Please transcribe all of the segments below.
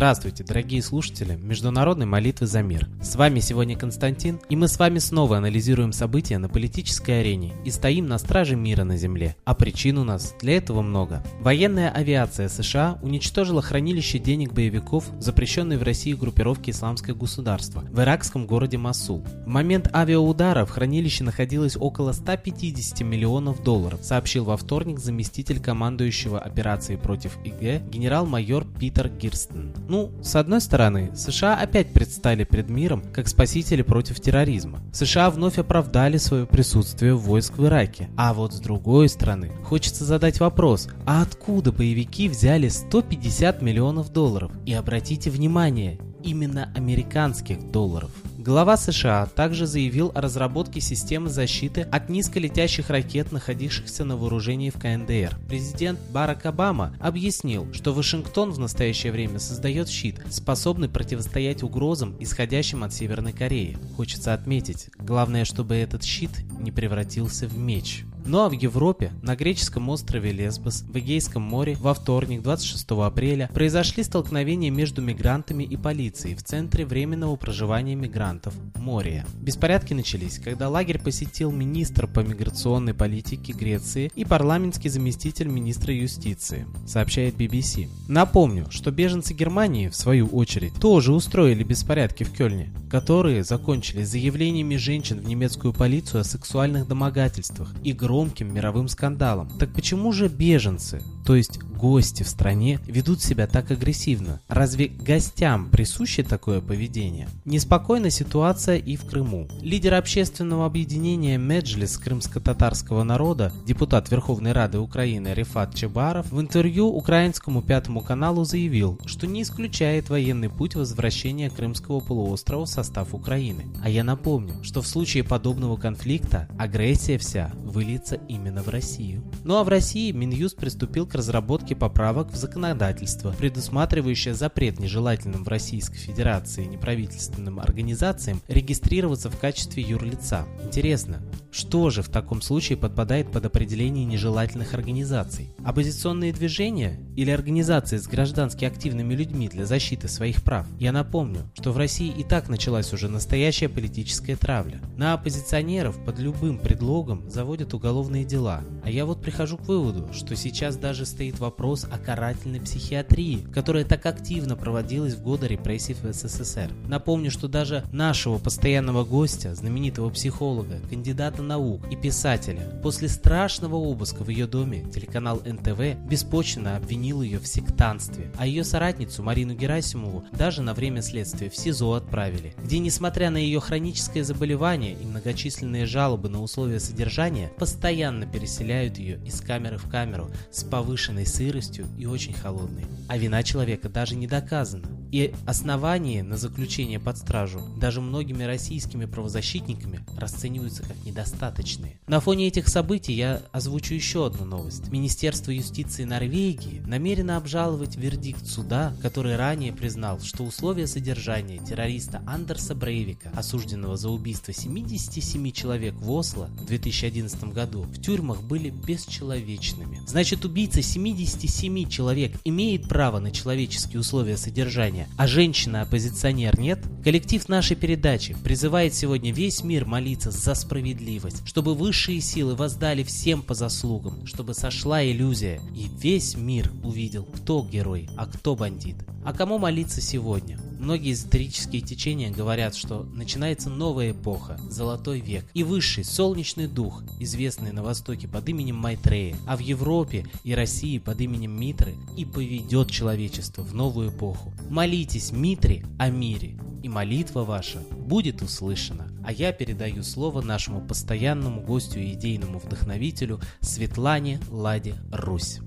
Здравствуйте, дорогие слушатели Международной молитвы за мир. С вами сегодня Константин, и мы с вами снова анализируем события на политической арене и стоим на страже мира на Земле. А причин у нас для этого много. Военная авиация США уничтожила хранилище денег боевиков, запрещенной в России группировки Исламское государство, в иракском городе Масул. В момент авиаудара в хранилище находилось около 150 миллионов долларов, сообщил во вторник заместитель командующего операцией против ИГ генерал-майор Питер Гирстен. Ну, с одной стороны, США опять предстали перед миром как спасители против терроризма. США вновь оправдали свое присутствие войск в Ираке. А вот с другой стороны, хочется задать вопрос, а откуда боевики взяли 150 миллионов долларов? И обратите внимание, именно американских долларов. Глава США также заявил о разработке системы защиты от низколетящих ракет, находившихся на вооружении в КНДР. Президент Барак Обама объяснил, что Вашингтон в настоящее время создает щит, способный противостоять угрозам, исходящим от Северной Кореи. Хочется отметить, главное, чтобы этот щит не превратился в меч. Ну а в Европе, на греческом острове Лесбос, в Эгейском море, во вторник, 26 апреля, произошли столкновения между мигрантами и полицией в центре временного проживания мигрантов Мория. Беспорядки начались, когда лагерь посетил министр по миграционной политике Греции и парламентский заместитель министра юстиции, сообщает BBC. Напомню, что беженцы Германии, в свою очередь, тоже устроили беспорядки в Кёльне, которые закончились заявлениями женщин в немецкую полицию о сексуальных домогательствах и громким мировым скандалом. Так почему же беженцы, то есть гости в стране, ведут себя так агрессивно? Разве гостям присуще такое поведение? Неспокойна ситуация и в Крыму. Лидер общественного объединения Меджлис крымско-татарского народа, депутат Верховной Рады Украины Рифат Чебаров, в интервью украинскому Пятому каналу заявил, что не исключает военный путь возвращения Крымского полуострова в состав Украины. А я напомню, что в случае подобного конфликта агрессия вся выльется двигается именно в Россию. Ну а в России Минюст приступил к разработке поправок в законодательство, предусматривающее запрет нежелательным в Российской Федерации неправительственным организациям регистрироваться в качестве юрлица. Интересно, что же в таком случае подпадает под определение нежелательных организаций? Оппозиционные движения или организации с граждански активными людьми для защиты своих прав? Я напомню, что в России и так началась уже настоящая политическая травля. На оппозиционеров под любым предлогом заводят уголовные дела. А я вот прихожу к выводу, что сейчас даже стоит вопрос о карательной психиатрии, которая так активно проводилась в годы репрессий в СССР. Напомню, что даже нашего постоянного гостя, знаменитого психолога, кандидата кандидата наук и писателя. После страшного обыска в ее доме телеканал НТВ беспочвенно обвинил ее в сектанстве, а ее соратницу Марину Герасимову даже на время следствия в СИЗО отправили, где, несмотря на ее хроническое заболевание и многочисленные жалобы на условия содержания, постоянно переселяют ее из камеры в камеру с повышенной сыростью и очень холодной. А вина человека даже не доказана. И основания на заключение под стражу даже многими российскими правозащитниками расцениваются как недостаточные. На фоне этих событий я озвучу еще одну новость. Министерство юстиции Норвегии намерено обжаловать вердикт суда, который ранее признал, что условия содержания террориста Андерса Брейвика, осужденного за убийство 77 человек в Осло в 2011 году, в тюрьмах были бесчеловечными. Значит, убийца 77 человек имеет право на человеческие условия содержания, движения, а женщина-оппозиционер нет? Коллектив нашей передачи призывает сегодня весь мир молиться за справедливость, чтобы высшие силы воздали всем по заслугам, чтобы сошла иллюзия, и весь мир увидел, кто герой, а кто бандит. А кому молиться сегодня? Многие эзотерические течения говорят, что начинается новая эпоха, золотой век, и высший солнечный дух, известный на Востоке под именем Майтрея, а в Европе и России под именем Митры, и поведет человечество в новую эпоху. Молитесь Митре о мире, и молитва ваша будет услышана. А я передаю слово нашему постоянному гостю и идейному вдохновителю Светлане Ладе Русь.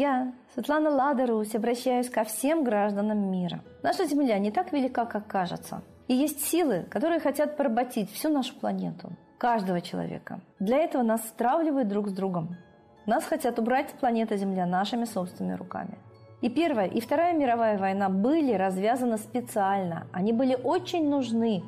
Я, Светлана Ладарусь, обращаюсь ко всем гражданам мира. Наша Земля не так велика, как кажется. И есть силы, которые хотят поработить всю нашу планету, каждого человека. Для этого нас стравливают друг с другом. Нас хотят убрать с планеты Земля нашими собственными руками. И Первая, и Вторая мировая война были развязаны специально. Они были очень нужны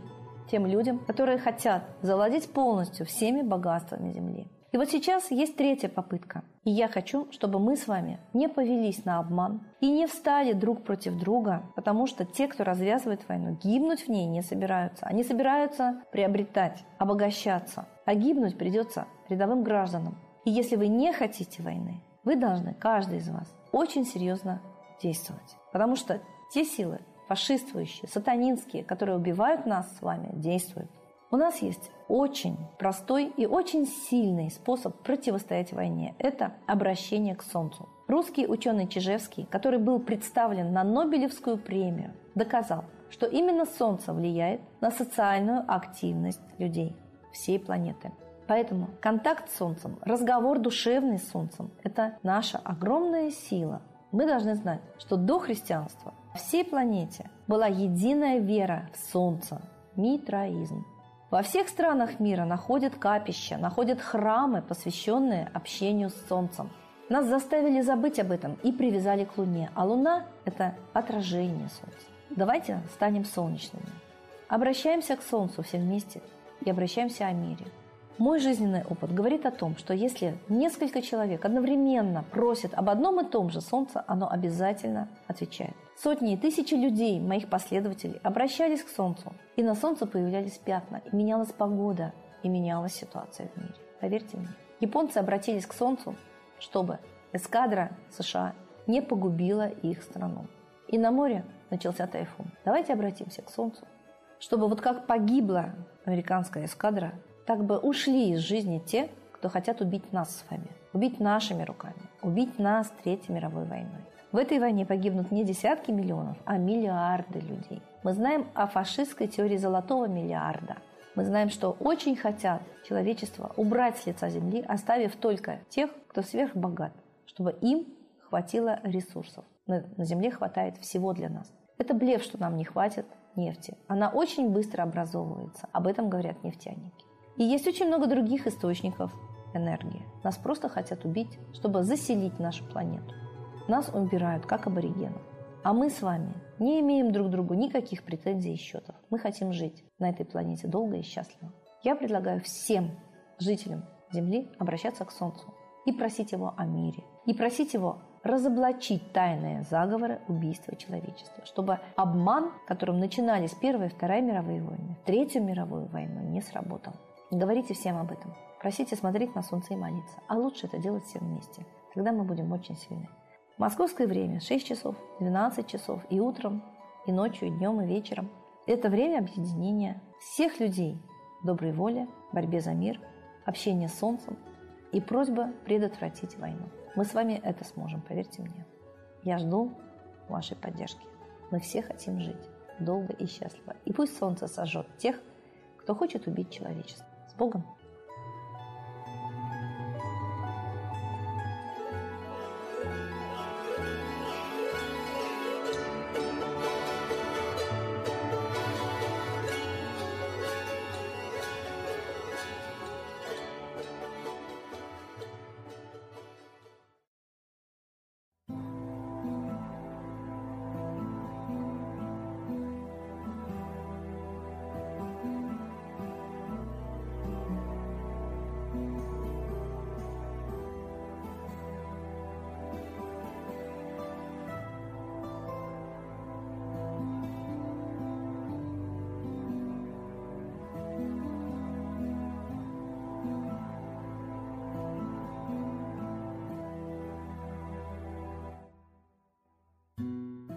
тем людям, которые хотят завладеть полностью всеми богатствами Земли. И вот сейчас есть третья попытка. И я хочу, чтобы мы с вами не повелись на обман и не встали друг против друга, потому что те, кто развязывает войну, гибнуть в ней не собираются. Они собираются приобретать, обогащаться. А гибнуть придется рядовым гражданам. И если вы не хотите войны, вы должны, каждый из вас, очень серьезно действовать. Потому что те силы, фашистующие, сатанинские, которые убивают нас с вами, действуют. У нас есть очень простой и очень сильный способ противостоять войне. Это обращение к Солнцу. Русский ученый Чижевский, который был представлен на Нобелевскую премию, доказал, что именно Солнце влияет на социальную активность людей всей планеты. Поэтому контакт с Солнцем, разговор душевный с Солнцем – это наша огромная сила. Мы должны знать, что до христианства всей планете была единая вера в Солнце – митраизм. Во всех странах мира находят капища, находят храмы, посвященные общению с Солнцем. Нас заставили забыть об этом и привязали к Луне, а Луна – это отражение Солнца. Давайте станем солнечными. Обращаемся к Солнцу все вместе и обращаемся о мире – мой жизненный опыт говорит о том, что если несколько человек одновременно просят об одном и том же Солнце, оно обязательно отвечает. Сотни и тысячи людей, моих последователей, обращались к Солнцу, и на Солнце появлялись пятна, и менялась погода, и менялась ситуация в мире. Поверьте мне. Японцы обратились к Солнцу, чтобы эскадра США не погубила их страну. И на море начался тайфун. Давайте обратимся к Солнцу, чтобы вот как погибла американская эскадра, так бы ушли из жизни те, кто хотят убить нас с вами, убить нашими руками, убить нас Третьей мировой войной. В этой войне погибнут не десятки миллионов, а миллиарды людей. Мы знаем о фашистской теории золотого миллиарда. Мы знаем, что очень хотят человечество убрать с лица земли, оставив только тех, кто сверхбогат, чтобы им хватило ресурсов. На земле хватает всего для нас. Это блеф, что нам не хватит нефти. Она очень быстро образовывается. Об этом говорят нефтяники. И есть очень много других источников энергии. Нас просто хотят убить, чтобы заселить нашу планету. Нас убирают, как аборигенов. А мы с вами не имеем друг другу никаких претензий и счетов. Мы хотим жить на этой планете долго и счастливо. Я предлагаю всем жителям Земли обращаться к Солнцу и просить его о мире. И просить его разоблачить тайные заговоры убийства человечества, чтобы обман, которым начинались Первая и Вторая мировые войны, Третью мировую войну, не сработал. Говорите всем об этом. Просите смотреть на солнце и молиться. А лучше это делать все вместе. Тогда мы будем очень сильны. Московское время 6 часов, 12 часов и утром, и ночью, и днем, и вечером. Это время объединения всех людей доброй воли, борьбе за мир, общения с солнцем и просьба предотвратить войну. Мы с вами это сможем, поверьте мне. Я жду вашей поддержки. Мы все хотим жить долго и счастливо. И пусть солнце сожжет тех, кто хочет убить человечество. С Богом!